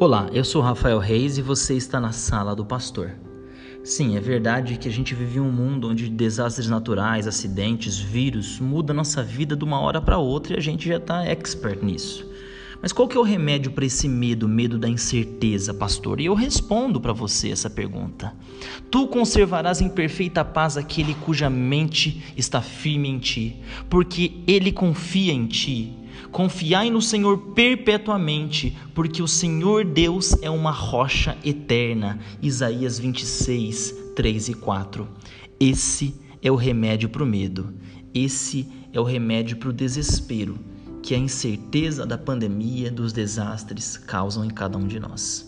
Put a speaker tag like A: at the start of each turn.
A: Olá, eu sou Rafael Reis e você está na Sala do Pastor. Sim, é verdade que a gente vive um mundo onde desastres naturais, acidentes, vírus mudam nossa vida de uma hora para outra e a gente já está expert nisso. Mas qual que é o remédio para esse medo, medo da incerteza, pastor? E eu respondo para você essa pergunta. Tu conservarás em perfeita paz aquele cuja mente está firme em ti, porque ele confia em ti. Confiai no Senhor perpetuamente, porque o Senhor Deus é uma rocha eterna. Isaías 26, 3 e 4. Esse é o remédio para o medo. Esse é o remédio para o desespero que a incerteza da pandemia, dos desastres causam em cada um de nós.